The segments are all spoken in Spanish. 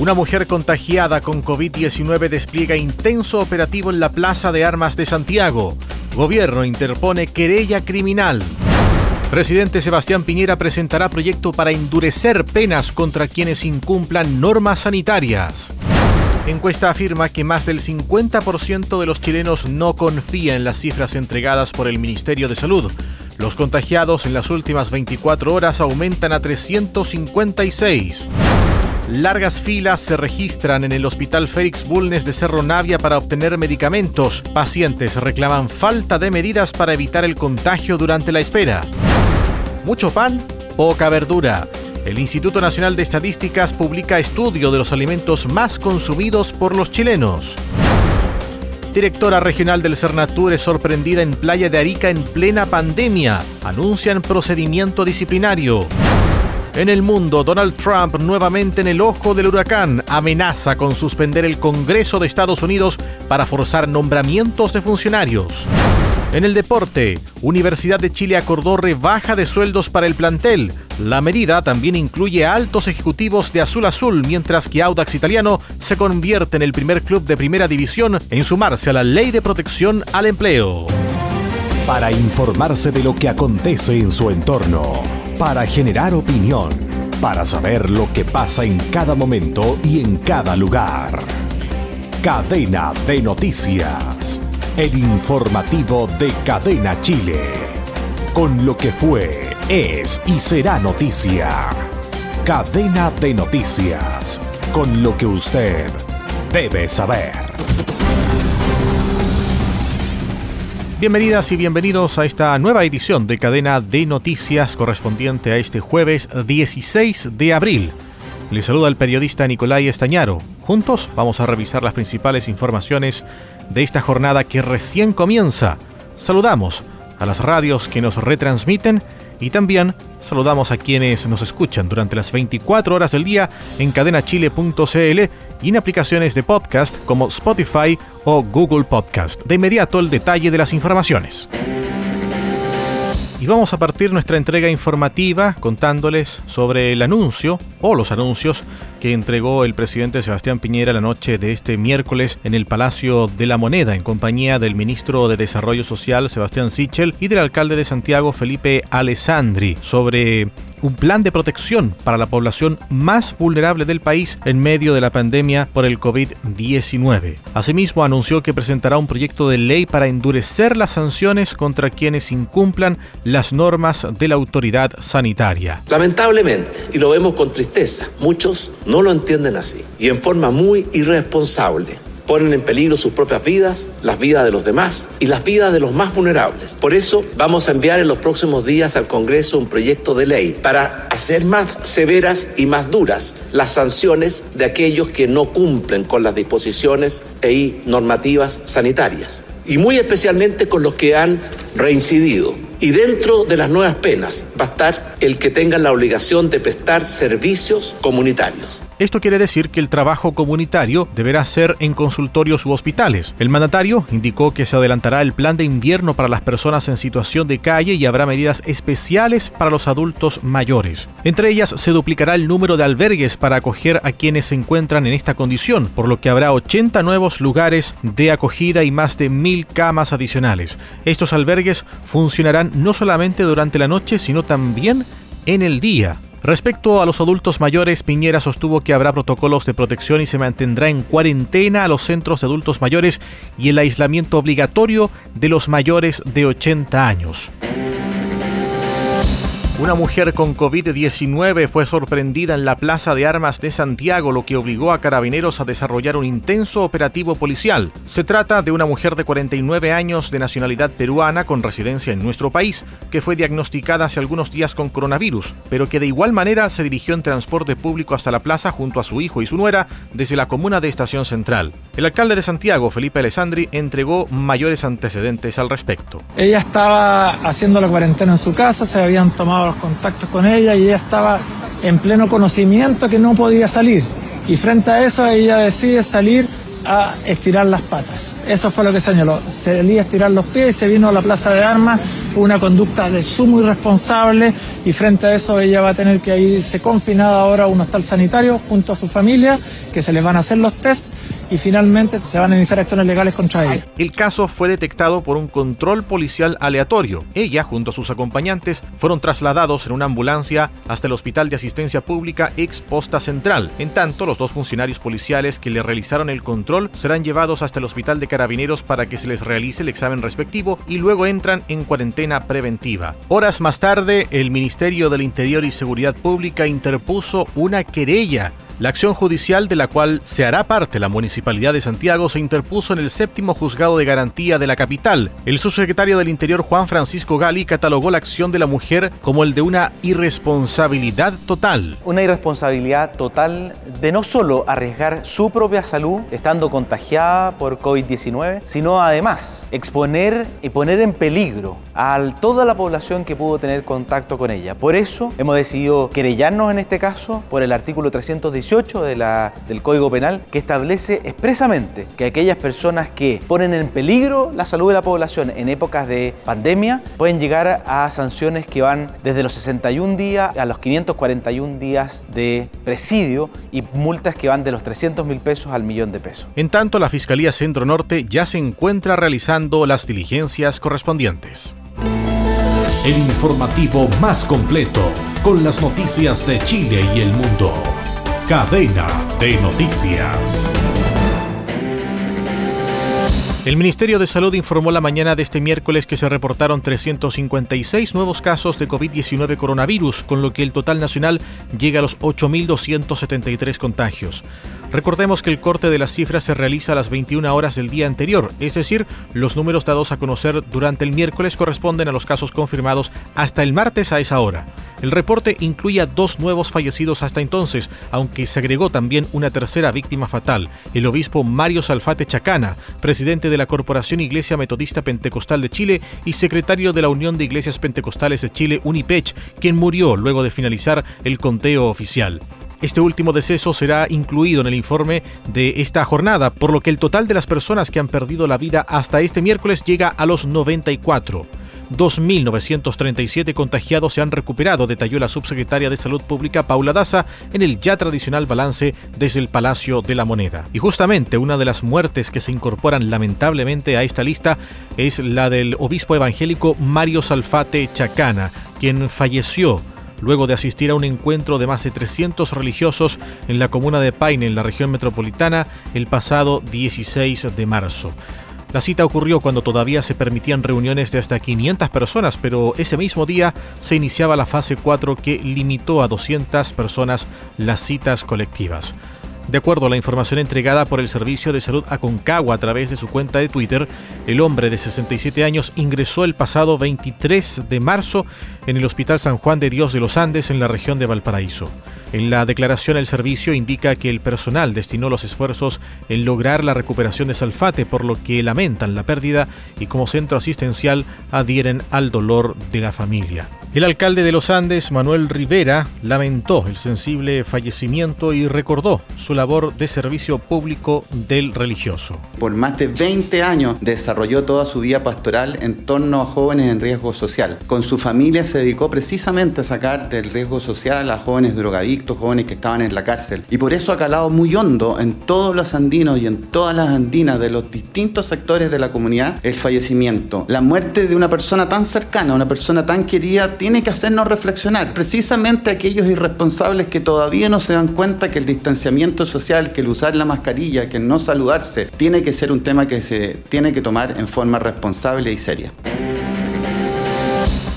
Una mujer contagiada con COVID-19 despliega intenso operativo en la Plaza de Armas de Santiago. Gobierno interpone querella criminal. Presidente Sebastián Piñera presentará proyecto para endurecer penas contra quienes incumplan normas sanitarias. Encuesta afirma que más del 50% de los chilenos no confía en las cifras entregadas por el Ministerio de Salud. Los contagiados en las últimas 24 horas aumentan a 356. Largas filas se registran en el Hospital Félix Bulnes de Cerro Navia para obtener medicamentos. Pacientes reclaman falta de medidas para evitar el contagio durante la espera. Mucho pan, poca verdura. El Instituto Nacional de Estadísticas publica estudio de los alimentos más consumidos por los chilenos. Directora regional del Cernatur es sorprendida en Playa de Arica en plena pandemia. Anuncian procedimiento disciplinario. En el mundo, Donald Trump nuevamente en el ojo del huracán amenaza con suspender el Congreso de Estados Unidos para forzar nombramientos de funcionarios. En el deporte, Universidad de Chile acordó rebaja de sueldos para el plantel. La medida también incluye altos ejecutivos de Azul Azul, mientras que Audax Italiano se convierte en el primer club de primera división en sumarse a la ley de protección al empleo. Para informarse de lo que acontece en su entorno para generar opinión, para saber lo que pasa en cada momento y en cada lugar. Cadena de Noticias, el informativo de Cadena Chile, con lo que fue, es y será noticia. Cadena de Noticias, con lo que usted debe saber. Bienvenidas y bienvenidos a esta nueva edición de Cadena de Noticias correspondiente a este jueves 16 de abril. Les saluda el periodista Nicolai Estañaro. Juntos vamos a revisar las principales informaciones de esta jornada que recién comienza. Saludamos a las radios que nos retransmiten y también saludamos a quienes nos escuchan durante las 24 horas del día en cadenachile.cl y en aplicaciones de podcast como Spotify o Google Podcast. De inmediato el detalle de las informaciones. Y vamos a partir nuestra entrega informativa contándoles sobre el anuncio o los anuncios que entregó el presidente Sebastián Piñera la noche de este miércoles en el Palacio de la Moneda en compañía del ministro de Desarrollo Social Sebastián Sichel y del alcalde de Santiago Felipe Alessandri sobre un plan de protección para la población más vulnerable del país en medio de la pandemia por el COVID-19. Asimismo, anunció que presentará un proyecto de ley para endurecer las sanciones contra quienes incumplan las normas de la autoridad sanitaria. Lamentablemente, y lo vemos con tristeza, muchos no lo entienden así y en forma muy irresponsable ponen en peligro sus propias vidas, las vidas de los demás y las vidas de los más vulnerables. Por eso vamos a enviar en los próximos días al Congreso un proyecto de ley para hacer más severas y más duras las sanciones de aquellos que no cumplen con las disposiciones e normativas sanitarias y muy especialmente con los que han reincidido y dentro de las nuevas penas va a estar el que tenga la obligación de prestar servicios comunitarios. Esto quiere decir que el trabajo comunitario deberá ser en consultorios u hospitales. El mandatario indicó que se adelantará el plan de invierno para las personas en situación de calle y habrá medidas especiales para los adultos mayores. Entre ellas se duplicará el número de albergues para acoger a quienes se encuentran en esta condición, por lo que habrá 80 nuevos lugares de acogida y más de mil camas adicionales. Estos albergues funcionarán no solamente durante la noche, sino también en el día. Respecto a los adultos mayores, Piñera sostuvo que habrá protocolos de protección y se mantendrá en cuarentena a los centros de adultos mayores y el aislamiento obligatorio de los mayores de 80 años. Una mujer con COVID-19 fue sorprendida en la Plaza de Armas de Santiago, lo que obligó a carabineros a desarrollar un intenso operativo policial. Se trata de una mujer de 49 años de nacionalidad peruana con residencia en nuestro país, que fue diagnosticada hace algunos días con coronavirus, pero que de igual manera se dirigió en transporte público hasta la plaza junto a su hijo y su nuera desde la comuna de Estación Central. El alcalde de Santiago, Felipe Alessandri, entregó mayores antecedentes al respecto. Ella estaba haciendo la cuarentena en su casa, se habían tomado los contactos con ella y ella estaba en pleno conocimiento que no podía salir. Y frente a eso ella decide salir a estirar las patas. Eso fue lo que señaló. Se a estirar los pies y se vino a la plaza de armas, una conducta de sumo irresponsable y frente a eso ella va a tener que irse confinada ahora a un hostal sanitario junto a su familia, que se le van a hacer los test y finalmente se van a iniciar acciones legales contra ella. El caso fue detectado por un control policial aleatorio. Ella, junto a sus acompañantes, fueron trasladados en una ambulancia hasta el Hospital de Asistencia Pública ex Posta Central. En tanto, los dos funcionarios policiales que le realizaron el control serán llevados hasta el Hospital de Carabineros para que se les realice el examen respectivo y luego entran en cuarentena preventiva. Horas más tarde, el Ministerio del Interior y Seguridad Pública interpuso una querella la acción judicial de la cual se hará parte la Municipalidad de Santiago se interpuso en el séptimo juzgado de garantía de la capital. El subsecretario del Interior Juan Francisco Gali catalogó la acción de la mujer como el de una irresponsabilidad total. Una irresponsabilidad total de no solo arriesgar su propia salud estando contagiada por COVID-19, sino además exponer y poner en peligro a toda la población que pudo tener contacto con ella. Por eso hemos decidido querellarnos en este caso por el artículo 318 de la, del Código Penal que establece expresamente que aquellas personas que ponen en peligro la salud de la población en épocas de pandemia pueden llegar a sanciones que van desde los 61 días a los 541 días de presidio y multas que van de los 300 mil pesos al millón de pesos. En tanto, la Fiscalía Centro Norte ya se encuentra realizando las diligencias correspondientes. El informativo más completo con las noticias de Chile y el mundo. Cadena de Noticias. El Ministerio de Salud informó la mañana de este miércoles que se reportaron 356 nuevos casos de COVID-19 coronavirus, con lo que el total nacional llega a los 8.273 contagios. Recordemos que el corte de las cifras se realiza a las 21 horas del día anterior, es decir, los números dados a conocer durante el miércoles corresponden a los casos confirmados hasta el martes a esa hora. El reporte incluye a dos nuevos fallecidos hasta entonces, aunque se agregó también una tercera víctima fatal, el obispo Mario Salfate Chacana, presidente de la Corporación Iglesia Metodista Pentecostal de Chile y secretario de la Unión de Iglesias Pentecostales de Chile, UNIPECH, quien murió luego de finalizar el conteo oficial. Este último deceso será incluido en el informe de esta jornada, por lo que el total de las personas que han perdido la vida hasta este miércoles llega a los 94. 2.937 contagiados se han recuperado, detalló la subsecretaria de Salud Pública Paula Daza en el ya tradicional balance desde el Palacio de la Moneda. Y justamente una de las muertes que se incorporan lamentablemente a esta lista es la del obispo evangélico Mario Salfate Chacana, quien falleció luego de asistir a un encuentro de más de 300 religiosos en la comuna de Paine, en la región metropolitana, el pasado 16 de marzo. La cita ocurrió cuando todavía se permitían reuniones de hasta 500 personas, pero ese mismo día se iniciaba la fase 4 que limitó a 200 personas las citas colectivas. De acuerdo a la información entregada por el Servicio de Salud Aconcagua a través de su cuenta de Twitter, el hombre de 67 años ingresó el pasado 23 de marzo en el Hospital San Juan de Dios de los Andes en la región de Valparaíso. En la declaración el servicio indica que el personal destinó los esfuerzos en lograr la recuperación de Salfate, por lo que lamentan la pérdida y como centro asistencial adhieren al dolor de la familia. El alcalde de los Andes, Manuel Rivera, lamentó el sensible fallecimiento y recordó su labor de servicio público del religioso. Por más de 20 años desarrolló toda su vida pastoral en torno a jóvenes en riesgo social. Con su familia se dedicó precisamente a sacar del riesgo social a jóvenes drogadictos, jóvenes que estaban en la cárcel. Y por eso ha calado muy hondo en todos los andinos y en todas las andinas de los distintos sectores de la comunidad el fallecimiento. La muerte de una persona tan cercana, una persona tan querida, tiene que hacernos reflexionar. Precisamente aquellos irresponsables que todavía no se dan cuenta que el distanciamiento social, que el usar la mascarilla, que el no saludarse, tiene que ser un tema que se tiene que tomar en forma responsable y seria.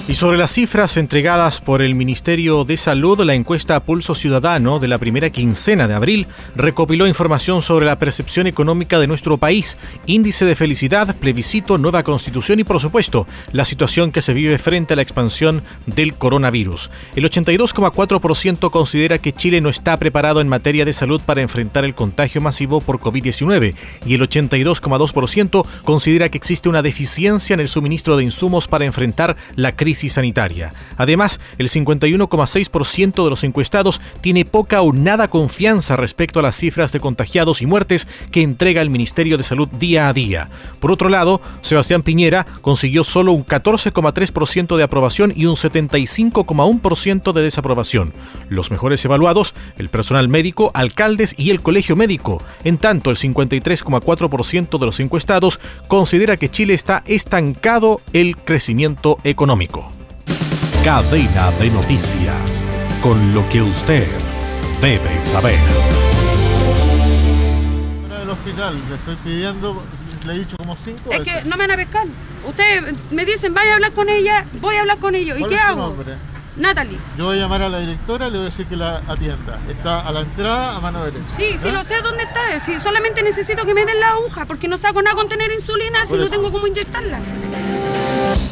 Y sobre las cifras entregadas por el Ministerio de Salud, la encuesta Pulso Ciudadano de la primera quincena de abril recopiló información sobre la percepción económica de nuestro país, índice de felicidad, plebiscito, nueva constitución y por supuesto la situación que se vive frente a la expansión del coronavirus. El 82,4% considera que Chile no está preparado en materia de salud para enfrentar el contagio masivo por COVID-19 y el 82,2% considera que existe una deficiencia en el suministro de insumos para enfrentar la crisis sanitaria. Además, el 51,6% de los encuestados tiene poca o nada confianza respecto a las cifras de contagiados y muertes que entrega el Ministerio de Salud día a día. Por otro lado, Sebastián Piñera consiguió solo un 14,3% de aprobación y un 75,1% de desaprobación. Los mejores evaluados, el personal médico, alcaldes y el colegio médico. En tanto, el 53,4% de los encuestados considera que Chile está estancado el crecimiento económico. Cadena de noticias. Con lo que usted debe saber. del hospital, le estoy pidiendo, le he dicho como cinco Es veces. que no me van a pescar. Ustedes me dicen, vaya a hablar con ella, voy a hablar con ellos. ¿Y ¿Cuál qué es su hago? nombre? Natalie. Yo voy a llamar a la directora y le voy a decir que la atienda. Está a la entrada a mano derecha. Sí, sí, ¿Ya? lo sé dónde está. Sí, solamente necesito que me den la aguja, porque no saco nada con tener insulina si no tengo cómo inyectarla.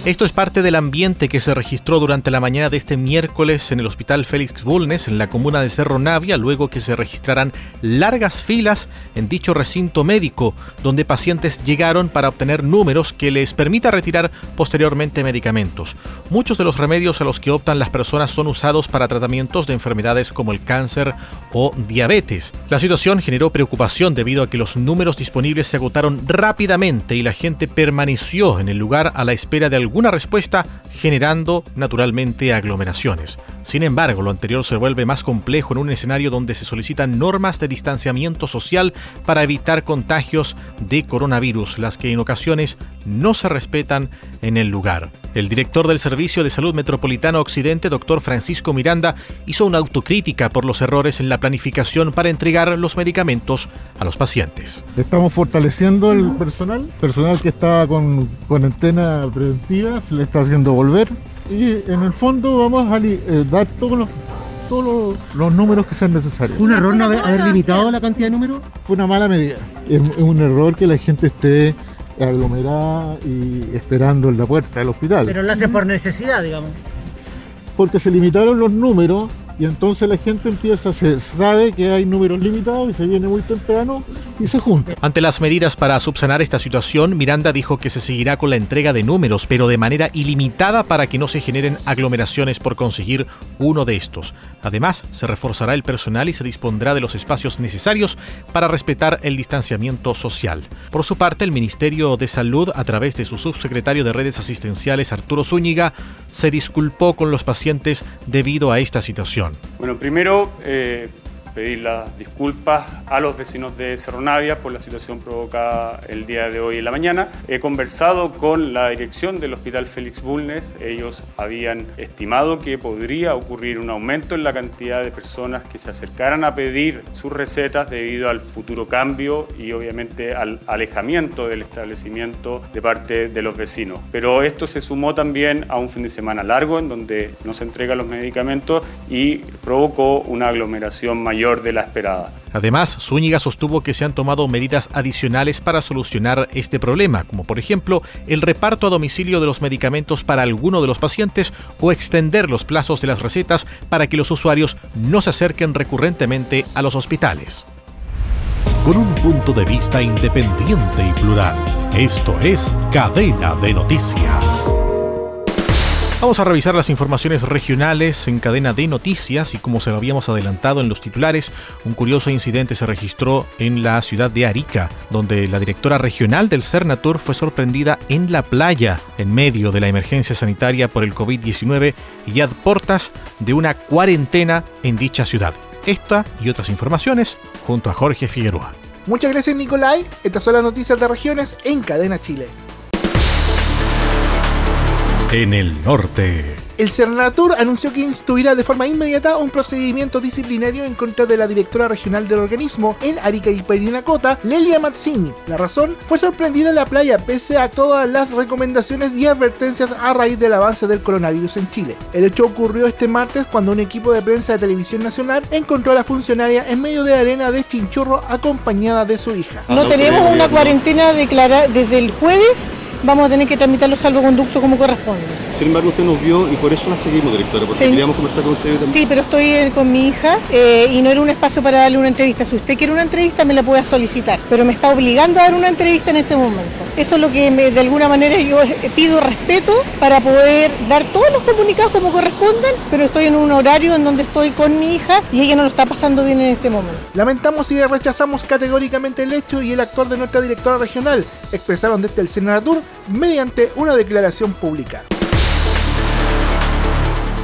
Esto es parte del ambiente que se registró durante la mañana de este miércoles en el Hospital Félix Bulnes, en la comuna de Cerro Navia, luego que se registraran largas filas en dicho recinto médico, donde pacientes llegaron para obtener números que les permita retirar posteriormente medicamentos. Muchos de los remedios a los que optan las personas son usados para tratamientos de enfermedades como el cáncer o diabetes. La situación generó preocupación debido a que los números disponibles se agotaron rápidamente y la gente permaneció en el lugar a la espera de alguna respuesta, generando naturalmente aglomeraciones. Sin embargo, lo anterior se vuelve más complejo en un escenario donde se solicitan normas de distanciamiento social para evitar contagios de coronavirus, las que en ocasiones no se respetan en el lugar. El director del Servicio de Salud Metropolitano Occidente, doctor Francisco Miranda, hizo una autocrítica por los errores en la planificación para entregar los medicamentos a los pacientes. Estamos fortaleciendo el personal. Personal que estaba con cuarentena preventiva se le está haciendo volver. Y en el fondo vamos a eh, dar todos los, todos los, los números que sean necesarios. ¿Un error no haber, haber limitado la cantidad de números? Fue una mala medida. Es, es un error que la gente esté aglomerada y esperando en la puerta del hospital. Pero lo hace por necesidad, digamos. Porque se limitaron los números y entonces la gente empieza, se sabe que hay números limitados y se viene muy temprano y se junta. Ante las medidas para subsanar esta situación, Miranda dijo que se seguirá con la entrega de números, pero de manera ilimitada para que no se generen aglomeraciones por conseguir uno de estos. Además, se reforzará el personal y se dispondrá de los espacios necesarios para respetar el distanciamiento social. Por su parte, el Ministerio de Salud, a través de su subsecretario de redes asistenciales, Arturo Zúñiga, se disculpó con los pacientes debido a esta situación. Bueno, primero eh, pedir las disculpas a los vecinos de Cerro Navia por la situación provocada el día de hoy en la mañana. He conversado con la dirección del Hospital Félix Bulnes. Ellos habían estimado que podría ocurrir un aumento en la cantidad de personas que se acercaran a pedir sus recetas debido al futuro cambio y obviamente al alejamiento del establecimiento de parte de los vecinos. Pero esto se sumó también a un fin de semana largo en donde no se entregan los medicamentos y provocó una aglomeración mayor de la esperada. Además, Zúñiga sostuvo que se han tomado medidas adicionales para solucionar este problema, como por ejemplo el reparto a domicilio de los medicamentos para alguno de los pacientes o extender los plazos de las recetas para que los usuarios no se acerquen recurrentemente a los hospitales. Con un punto de vista independiente y plural, esto es Cadena de Noticias. Vamos a revisar las informaciones regionales en cadena de noticias y como se lo habíamos adelantado en los titulares, un curioso incidente se registró en la ciudad de Arica, donde la directora regional del Cernatur fue sorprendida en la playa en medio de la emergencia sanitaria por el COVID-19 y a portas de una cuarentena en dicha ciudad. Esta y otras informaciones junto a Jorge Figueroa. Muchas gracias Nicolai, estas son las noticias de regiones en Cadena Chile. En el norte. El Cernatur anunció que instruirá de forma inmediata un procedimiento disciplinario en contra de la directora regional del organismo en Arica y Perinacota, Lelia Mazzini. La razón fue sorprendida en la playa pese a todas las recomendaciones y advertencias a raíz del avance del coronavirus en Chile. El hecho ocurrió este martes cuando un equipo de prensa de televisión nacional encontró a la funcionaria en medio de la arena de Chinchorro acompañada de su hija. No tenemos una cuarentena declarada desde el jueves, vamos a tener que tramitar los salvoconductos como corresponde. Sin embargo, usted nos vio y por eso la seguimos, directora, porque Sí. queríamos conversar con usted también. Sí, pero estoy eh, con mi hija eh, y no era un espacio para darle una entrevista. Si usted quiere una entrevista, me la puede solicitar, pero me está obligando a dar una entrevista en este momento. Eso es lo que me- de alguna manera yo eh, pido respeto para poder dar todos los comunicados como correspondan, pero estoy en un horario en donde estoy con mi hija y ella no lo está pasando bien en este momento. Lamentamos y rechazamos categóricamente el hecho y el actuar de nuestra directora regional, expresaron desde el Senatur mediante una declaración pública.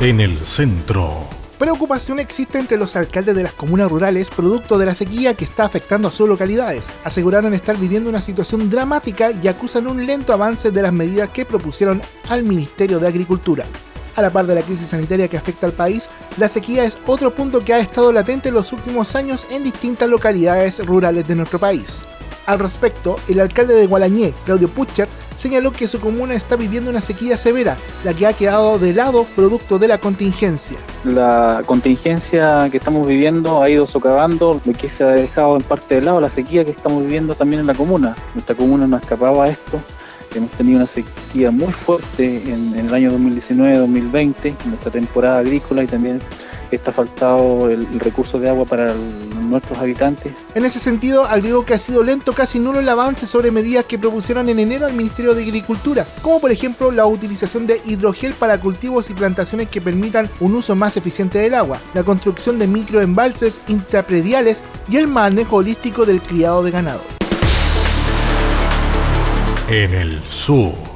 En el centro. Preocupación existe entre los alcaldes de las comunas rurales producto de la sequía que está afectando a sus localidades. Aseguraron estar viviendo una situación dramática y acusan un lento avance de las medidas que propusieron al Ministerio de Agricultura. A la par de la crisis sanitaria que afecta al país, la sequía es otro punto que ha estado latente en los últimos años en distintas localidades rurales de nuestro país. Al respecto, el alcalde de Gualañé, Claudio Pucher, señaló que su comuna está viviendo una sequía severa, la que ha quedado de lado producto de la contingencia. La contingencia que estamos viviendo ha ido socavando lo que se ha dejado en parte de lado, la sequía que estamos viviendo también en la comuna. Nuestra comuna no escapaba a esto. Hemos tenido una sequía muy fuerte en, en el año 2019-2020, en nuestra temporada agrícola y también está faltado el, el recurso de agua para el- nuestros habitantes. En ese sentido, agregó que ha sido lento, casi nulo el avance sobre medidas que propusieron en enero al Ministerio de Agricultura, como por ejemplo la utilización de hidrogel para cultivos y plantaciones que permitan un uso más eficiente del agua, la construcción de microembalses intraprediales y el manejo holístico del criado de ganado. En el sur.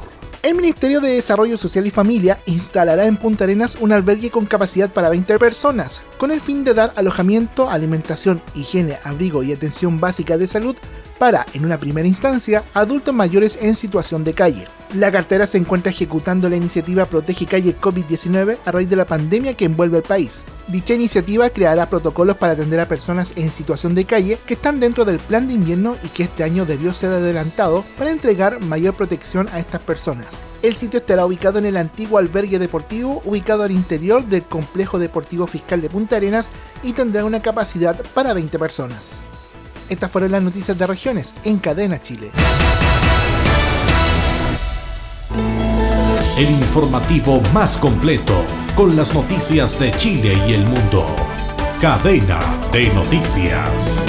El Ministerio de Desarrollo Social y Familia instalará en Punta Arenas un albergue con capacidad para 20 personas, con el fin de dar alojamiento, alimentación, higiene, abrigo y atención básica de salud para, en una primera instancia, adultos mayores en situación de calle. La cartera se encuentra ejecutando la iniciativa Protege Calle COVID-19 a raíz de la pandemia que envuelve al país. Dicha iniciativa creará protocolos para atender a personas en situación de calle que están dentro del plan de invierno y que este año debió ser adelantado para entregar mayor protección a estas personas. El sitio estará ubicado en el antiguo albergue deportivo, ubicado al interior del complejo deportivo fiscal de Punta Arenas y tendrá una capacidad para 20 personas. Estas fueron las noticias de regiones en Cadena Chile. El informativo más completo con las noticias de Chile y el mundo. Cadena de noticias.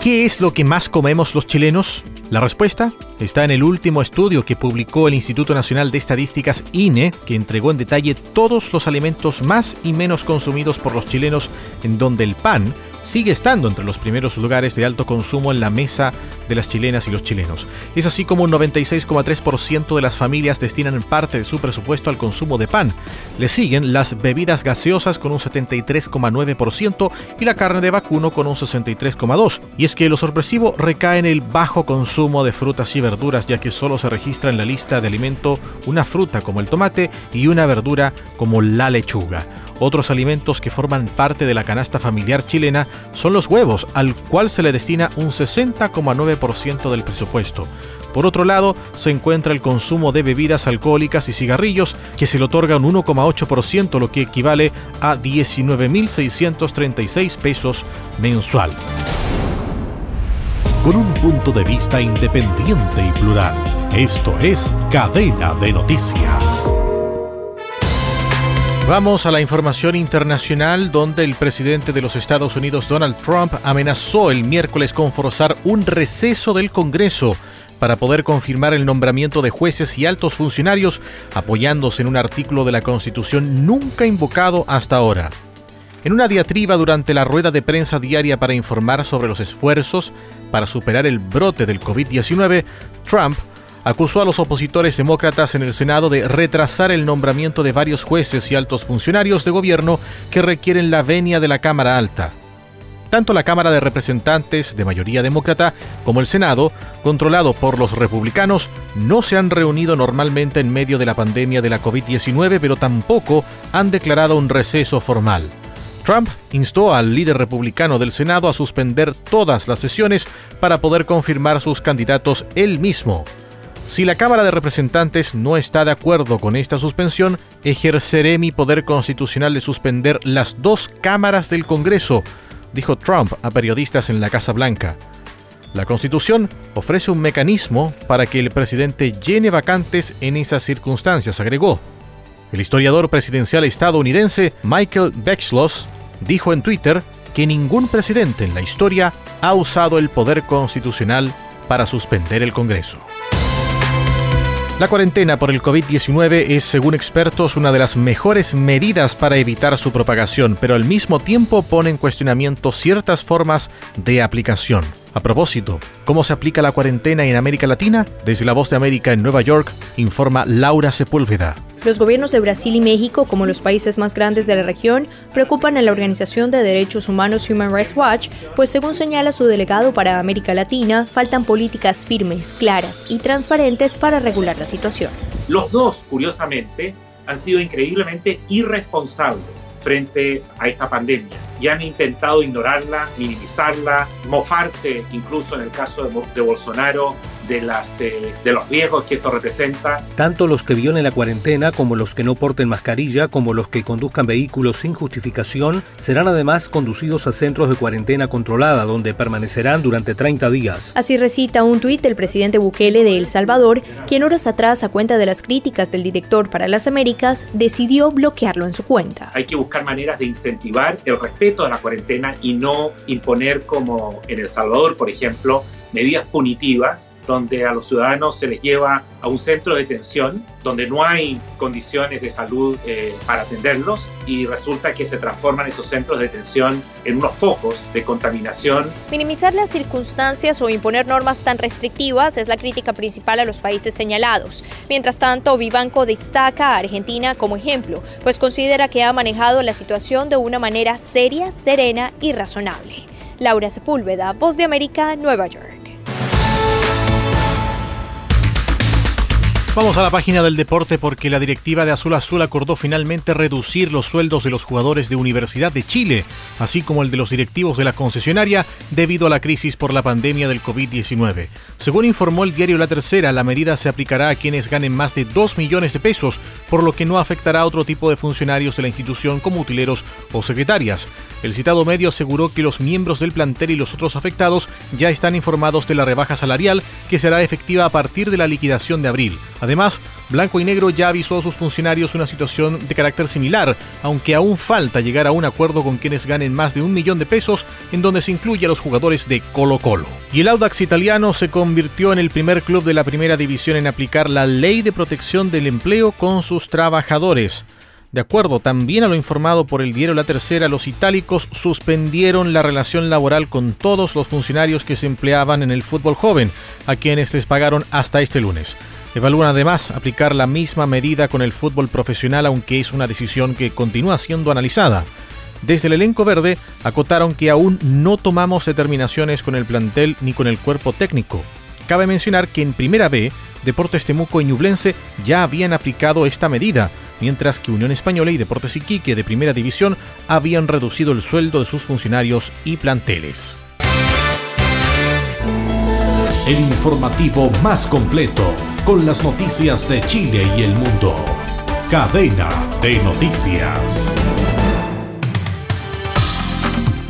¿Qué es lo que más comemos los chilenos? La respuesta está en el último estudio que publicó el Instituto Nacional de Estadísticas INE, que entregó en detalle todos los alimentos más y menos consumidos por los chilenos, en donde el pan sigue estando entre los primeros lugares de alto consumo en la mesa de las chilenas y los chilenos. Es así como un 96,3% de las familias destinan parte de su presupuesto al consumo de pan. Le siguen las bebidas gaseosas con un 73,9% y la carne de vacuno con un 63,2%. Y es que lo sorpresivo recae en el bajo consumo de frutas y verduras, ya que solo se registra en la lista de alimento una fruta como el tomate y una verdura como la lechuga. Otros alimentos que forman parte de la canasta familiar chilena son los huevos, al cual se le destina un 60,9% del presupuesto. Por otro lado, se encuentra el consumo de bebidas alcohólicas y cigarrillos, que se le otorga un 1,8%, lo que equivale a 19.636 pesos mensual. Con un punto de vista independiente y plural, esto es Cadena de Noticias. Vamos a la información internacional donde el presidente de los Estados Unidos Donald Trump amenazó el miércoles con forzar un receso del Congreso para poder confirmar el nombramiento de jueces y altos funcionarios apoyándose en un artículo de la Constitución nunca invocado hasta ahora. En una diatriba durante la rueda de prensa diaria para informar sobre los esfuerzos para superar el brote del COVID-19, Trump acusó a los opositores demócratas en el Senado de retrasar el nombramiento de varios jueces y altos funcionarios de gobierno que requieren la venia de la Cámara Alta. Tanto la Cámara de Representantes de mayoría demócrata como el Senado, controlado por los republicanos, no se han reunido normalmente en medio de la pandemia de la COVID-19, pero tampoco han declarado un receso formal. Trump instó al líder republicano del Senado a suspender todas las sesiones para poder confirmar sus candidatos él mismo. Si la Cámara de Representantes no está de acuerdo con esta suspensión, ejerceré mi poder constitucional de suspender las dos cámaras del Congreso, dijo Trump a periodistas en la Casa Blanca. La Constitución ofrece un mecanismo para que el presidente llene vacantes en esas circunstancias, agregó. El historiador presidencial estadounidense Michael Beckschloss dijo en Twitter que ningún presidente en la historia ha usado el poder constitucional para suspender el Congreso. La cuarentena por el COVID-19 es, según expertos, una de las mejores medidas para evitar su propagación, pero al mismo tiempo pone en cuestionamiento ciertas formas de aplicación. A propósito, ¿cómo se aplica la cuarentena en América Latina? Desde la Voz de América en Nueva York, informa Laura Sepúlveda. Los gobiernos de Brasil y México, como los países más grandes de la región, preocupan a la Organización de Derechos Humanos Human Rights Watch, pues según señala su delegado para América Latina, faltan políticas firmes, claras y transparentes para regular la situación. Los dos, curiosamente, han sido increíblemente irresponsables frente a esta pandemia y han intentado ignorarla, minimizarla, mofarse incluso en el caso de, Bolsonaro de, las, eh, de los riesgos que esto representa. Tanto los que violen la cuarentena como los que no porten mascarilla, como los que conduzcan vehículos sin justificación, serán además conducidos a centros de cuarentena controlada, donde permanecerán durante 30 días. Así recita un tuit del presidente Bukele de El Salvador, quien horas atrás, a cuenta de las críticas del director para las Américas, decidió bloquearlo en su cuenta. Hay que buscar maneras de incentivar el respeto a la cuarentena y no imponer como en El Salvador, por ejemplo, medidas punitivas donde a los ciudadanos se les lleva a un centro de detención donde no hay condiciones de salud eh, para atenderlos y resulta que se transforman esos centros de detención en unos focos de contaminación. Minimizar las circunstancias o imponer normas tan restrictivas es la crítica principal a los países señalados. Mientras tanto, Vivanco destaca a Argentina como ejemplo, pues considera que ha manejado la situación de una manera seria, serena y razonable. Laura Sepúlveda, Voz de América, Nueva York. Vamos a la página del deporte porque la directiva de Azul Azul acordó finalmente reducir los sueldos de los jugadores de Universidad de Chile, así como el de los directivos de la concesionaria debido a la crisis por la pandemia del COVID-19. Según informó el diario La Tercera, la medida se aplicará a quienes ganen más de 2 millones de pesos, por lo que no afectará a otro tipo de funcionarios de la institución como utileros o secretarias. El citado medio aseguró que los miembros del plantel y los otros afectados ya están informados de la rebaja salarial que será efectiva a partir de la liquidación de abril. Además, Blanco y Negro ya avisó a sus funcionarios una situación de carácter similar, aunque aún falta llegar a un acuerdo con quienes ganen más de un millón de pesos, en donde se incluye a los jugadores de Colo Colo. Y el Audax italiano se convirtió en el primer club de la primera división en aplicar la ley de protección del empleo con sus trabajadores. De acuerdo también a lo informado por el diario La Tercera, los itálicos suspendieron la relación laboral con todos los funcionarios que se empleaban en el fútbol joven, a quienes les pagaron hasta este lunes. Evalúan además aplicar la misma medida con el fútbol profesional, aunque es una decisión que continúa siendo analizada. Desde el elenco verde acotaron que aún no tomamos determinaciones con el plantel ni con el cuerpo técnico. Cabe mencionar que en Primera B, Deportes Temuco y Ñublense ya habían aplicado esta medida, mientras que Unión Española y Deportes Iquique de Primera División habían reducido el sueldo de sus funcionarios y planteles. El informativo más completo con las noticias de Chile y el mundo. Cadena de noticias.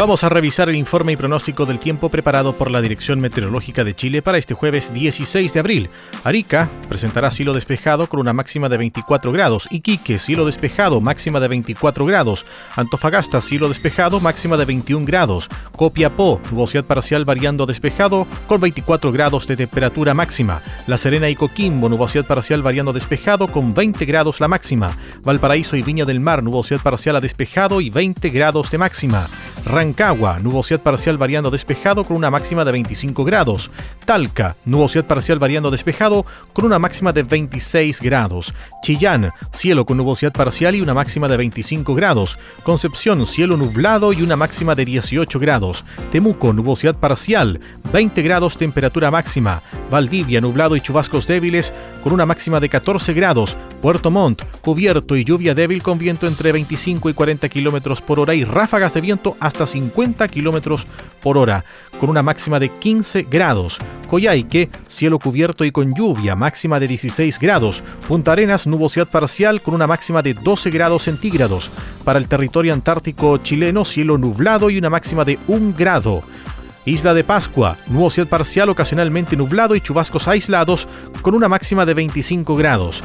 Vamos a revisar el informe y pronóstico del tiempo preparado por la Dirección Meteorológica de Chile para este jueves 16 de abril. Arica presentará cielo despejado con una máxima de 24 grados. Iquique, cielo despejado, máxima de 24 grados. Antofagasta, cielo despejado, máxima de 21 grados. Copiapó, nubosidad parcial variando despejado con 24 grados de temperatura máxima. La Serena y Coquimbo, nubosidad parcial variando despejado con 20 grados la máxima. Valparaíso y Viña del Mar, nubosidad parcial a despejado y 20 grados de máxima. Rancagua, nubosidad parcial variando despejado con una máxima de 25 grados. Talca, nubosidad parcial variando despejado con una máxima de 26 grados. Chillán, cielo con nubosidad parcial y una máxima de 25 grados. Concepción, cielo nublado y una máxima de 18 grados. Temuco, nubosidad parcial, 20 grados temperatura máxima. Valdivia, nublado y chubascos débiles con una máxima de 14 grados. Puerto Montt, cubierto y lluvia débil con viento entre 25 y 40 kilómetros por hora y ráfagas de viento hasta 50 kilómetros por hora, con una máxima de 15 grados. Coyhaique, cielo cubierto y con lluvia, máxima de 16 grados. Punta Arenas, nubosidad parcial con una máxima de 12 grados centígrados. Para el territorio antártico chileno, cielo nublado y una máxima de 1 grado. Isla de Pascua, nubosidad parcial ocasionalmente nublado y chubascos aislados con una máxima de 25 grados.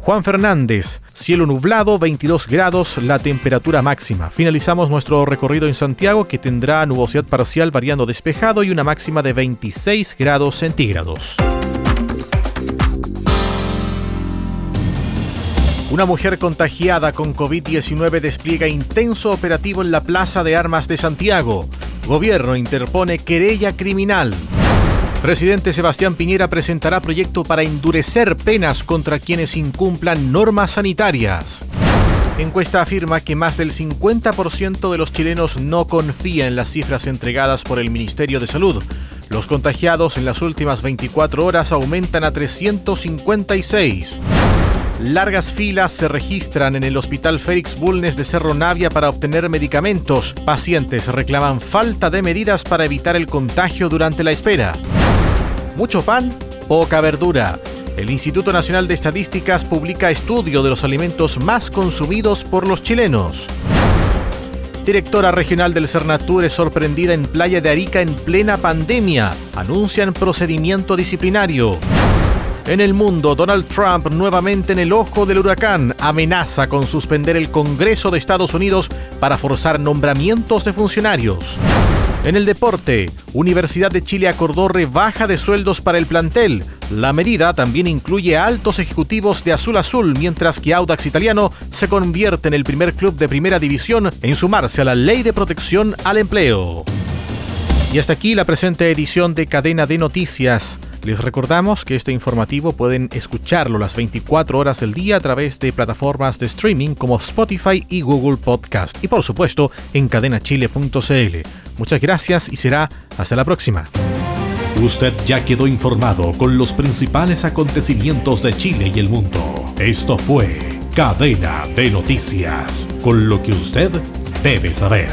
Juan Fernández, cielo nublado, 22 grados, la temperatura máxima. Finalizamos nuestro recorrido en Santiago que tendrá nubosidad parcial variando despejado y una máxima de 26 grados centígrados. Una mujer contagiada con COVID-19 despliega intenso operativo en la Plaza de Armas de Santiago. Gobierno interpone querella criminal. Presidente Sebastián Piñera presentará proyecto para endurecer penas contra quienes incumplan normas sanitarias. Encuesta afirma que más del 50% de los chilenos no confía en las cifras entregadas por el Ministerio de Salud. Los contagiados en las últimas 24 horas aumentan a 356. Largas filas se registran en el Hospital Félix Bulnes de Cerro Navia para obtener medicamentos. Pacientes reclaman falta de medidas para evitar el contagio durante la espera. Mucho pan, poca verdura. El Instituto Nacional de Estadísticas publica estudio de los alimentos más consumidos por los chilenos. Directora regional del Cernatur es sorprendida en Playa de Arica en plena pandemia. Anuncian procedimiento disciplinario. En el mundo, Donald Trump nuevamente en el ojo del huracán amenaza con suspender el Congreso de Estados Unidos para forzar nombramientos de funcionarios. En el deporte, Universidad de Chile acordó rebaja de sueldos para el plantel. La medida también incluye altos ejecutivos de Azul Azul, mientras que Audax Italiano se convierte en el primer club de primera división en sumarse a la ley de protección al empleo. Y hasta aquí la presente edición de Cadena de Noticias. Les recordamos que este informativo pueden escucharlo las 24 horas del día a través de plataformas de streaming como Spotify y Google Podcast y por supuesto en cadenachile.cl. Muchas gracias y será hasta la próxima. Usted ya quedó informado con los principales acontecimientos de Chile y el mundo. Esto fue Cadena de Noticias, con lo que usted debe saber.